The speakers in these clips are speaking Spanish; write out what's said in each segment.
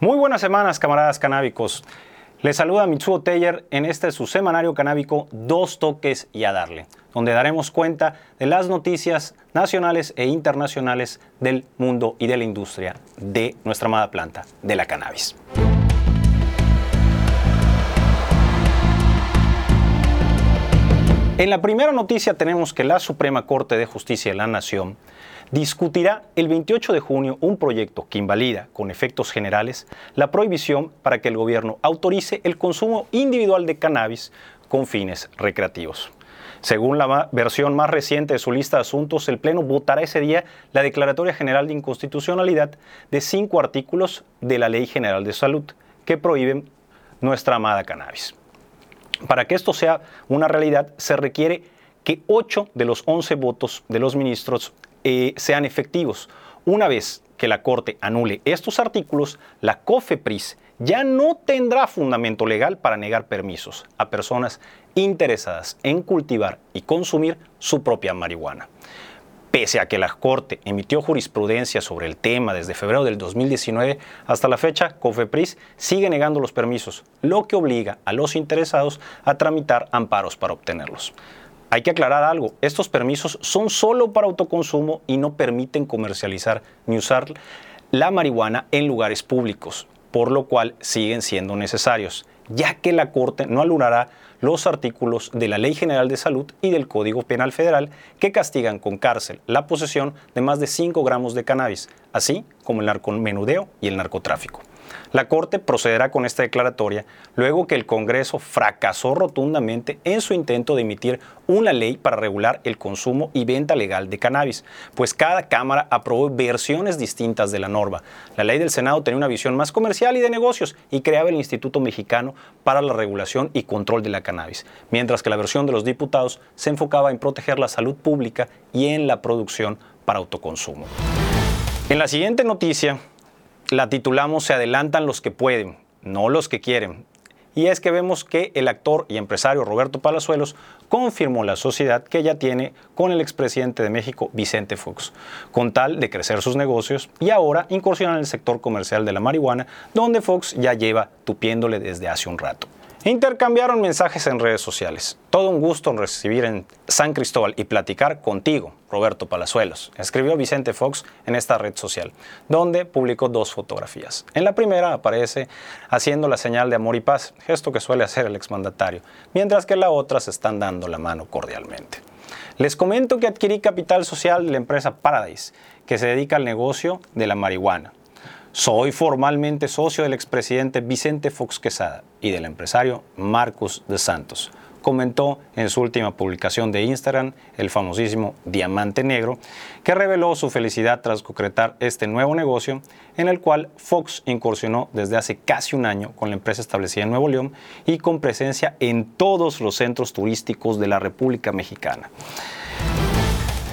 Muy buenas semanas, camaradas canábicos. Les saluda Mitsuo Teller en este su semanario canábico Dos Toques y a Darle, donde daremos cuenta de las noticias nacionales e internacionales del mundo y de la industria de nuestra amada planta, de la cannabis. En la primera noticia tenemos que la Suprema Corte de Justicia de la Nación discutirá el 28 de junio un proyecto que invalida con efectos generales la prohibición para que el gobierno autorice el consumo individual de cannabis con fines recreativos. Según la versión más reciente de su lista de asuntos, el Pleno votará ese día la Declaratoria General de Inconstitucionalidad de cinco artículos de la Ley General de Salud que prohíben nuestra amada cannabis. Para que esto sea una realidad, se requiere que ocho de los once votos de los ministros eh, sean efectivos. Una vez que la Corte anule estos artículos, la COFEPRIS ya no tendrá fundamento legal para negar permisos a personas interesadas en cultivar y consumir su propia marihuana. Pese a que la Corte emitió jurisprudencia sobre el tema desde febrero del 2019 hasta la fecha, COFEPRIS sigue negando los permisos, lo que obliga a los interesados a tramitar amparos para obtenerlos. Hay que aclarar algo, estos permisos son solo para autoconsumo y no permiten comercializar ni usar la marihuana en lugares públicos, por lo cual siguen siendo necesarios, ya que la Corte no alulará los artículos de la Ley General de Salud y del Código Penal Federal que castigan con cárcel la posesión de más de 5 gramos de cannabis, así como el narcomenudeo y el narcotráfico. La Corte procederá con esta declaratoria luego que el Congreso fracasó rotundamente en su intento de emitir una ley para regular el consumo y venta legal de cannabis, pues cada Cámara aprobó versiones distintas de la norma. La ley del Senado tenía una visión más comercial y de negocios y creaba el Instituto Mexicano para la Regulación y Control de la Cannabis, mientras que la versión de los diputados se enfocaba en proteger la salud pública y en la producción para autoconsumo. En la siguiente noticia, la titulamos Se adelantan los que pueden, no los que quieren. Y es que vemos que el actor y empresario Roberto Palazuelos confirmó la sociedad que ya tiene con el expresidente de México, Vicente Fox, con tal de crecer sus negocios y ahora incursionar en el sector comercial de la marihuana, donde Fox ya lleva tupiéndole desde hace un rato. Intercambiaron mensajes en redes sociales. Todo un gusto en recibir en San Cristóbal y platicar contigo, Roberto Palazuelos, escribió Vicente Fox en esta red social, donde publicó dos fotografías. En la primera aparece haciendo la señal de amor y paz, gesto que suele hacer el exmandatario, mientras que en la otra se están dando la mano cordialmente. Les comento que adquirí capital social de la empresa Paradise, que se dedica al negocio de la marihuana. Soy formalmente socio del expresidente Vicente Fox Quesada y del empresario Marcos de Santos. Comentó en su última publicación de Instagram el famosísimo Diamante Negro, que reveló su felicidad tras concretar este nuevo negocio en el cual Fox incursionó desde hace casi un año con la empresa establecida en Nuevo León y con presencia en todos los centros turísticos de la República Mexicana.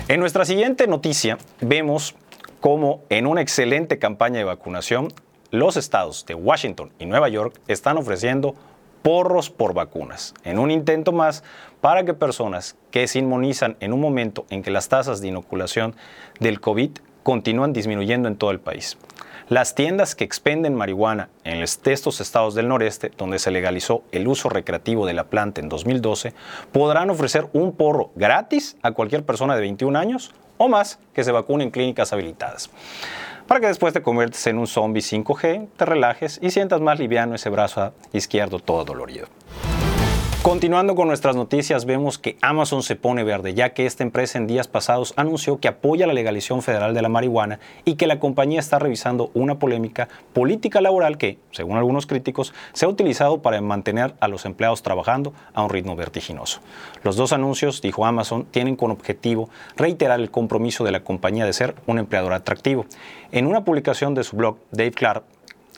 En nuestra siguiente noticia vemos como en una excelente campaña de vacunación, los estados de Washington y Nueva York están ofreciendo porros por vacunas, en un intento más para que personas que se inmunizan en un momento en que las tasas de inoculación del COVID continúan disminuyendo en todo el país. Las tiendas que expenden marihuana en estos estados del noreste, donde se legalizó el uso recreativo de la planta en 2012, podrán ofrecer un porro gratis a cualquier persona de 21 años o más que se vacune en clínicas habilitadas. Para que después te conviertes en un zombie 5G, te relajes y sientas más liviano ese brazo izquierdo todo dolorido. Continuando con nuestras noticias, vemos que Amazon se pone verde, ya que esta empresa en días pasados anunció que apoya la legalización federal de la marihuana y que la compañía está revisando una polémica política laboral que, según algunos críticos, se ha utilizado para mantener a los empleados trabajando a un ritmo vertiginoso. Los dos anuncios, dijo Amazon, tienen como objetivo reiterar el compromiso de la compañía de ser un empleador atractivo. En una publicación de su blog, Dave Clark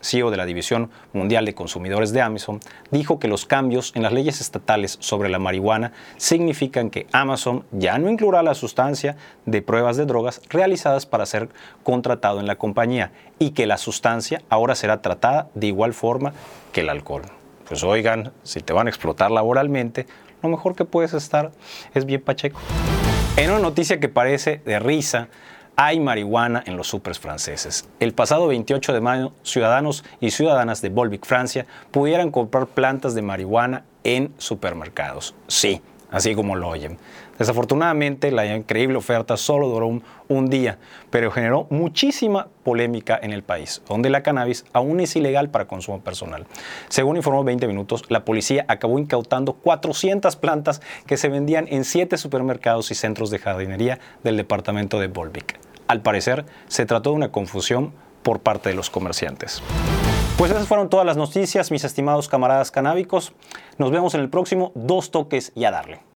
CEO de la División Mundial de Consumidores de Amazon, dijo que los cambios en las leyes estatales sobre la marihuana significan que Amazon ya no incluirá la sustancia de pruebas de drogas realizadas para ser contratado en la compañía y que la sustancia ahora será tratada de igual forma que el alcohol. Pues oigan, si te van a explotar laboralmente, lo mejor que puedes estar es bien pacheco. En una noticia que parece de risa, hay marihuana en los supers franceses. El pasado 28 de mayo, ciudadanos y ciudadanas de Volvic, Francia, pudieran comprar plantas de marihuana en supermercados. Sí, así como lo oyen. Desafortunadamente, la increíble oferta solo duró un, día, pero generó muchísima polémica en el país, donde la cannabis aún es ilegal para consumo personal. Según informó 20 Minutos, la policía acabó incautando 400 plantas que se vendían en 7 supermercados y centros de jardinería del departamento de Volvic. Al parecer, se trató de una confusión por parte de los comerciantes. Pues esas fueron todas las noticias, mis estimados camaradas canábicos. Nos vemos en el próximo Dos Toques y a darle.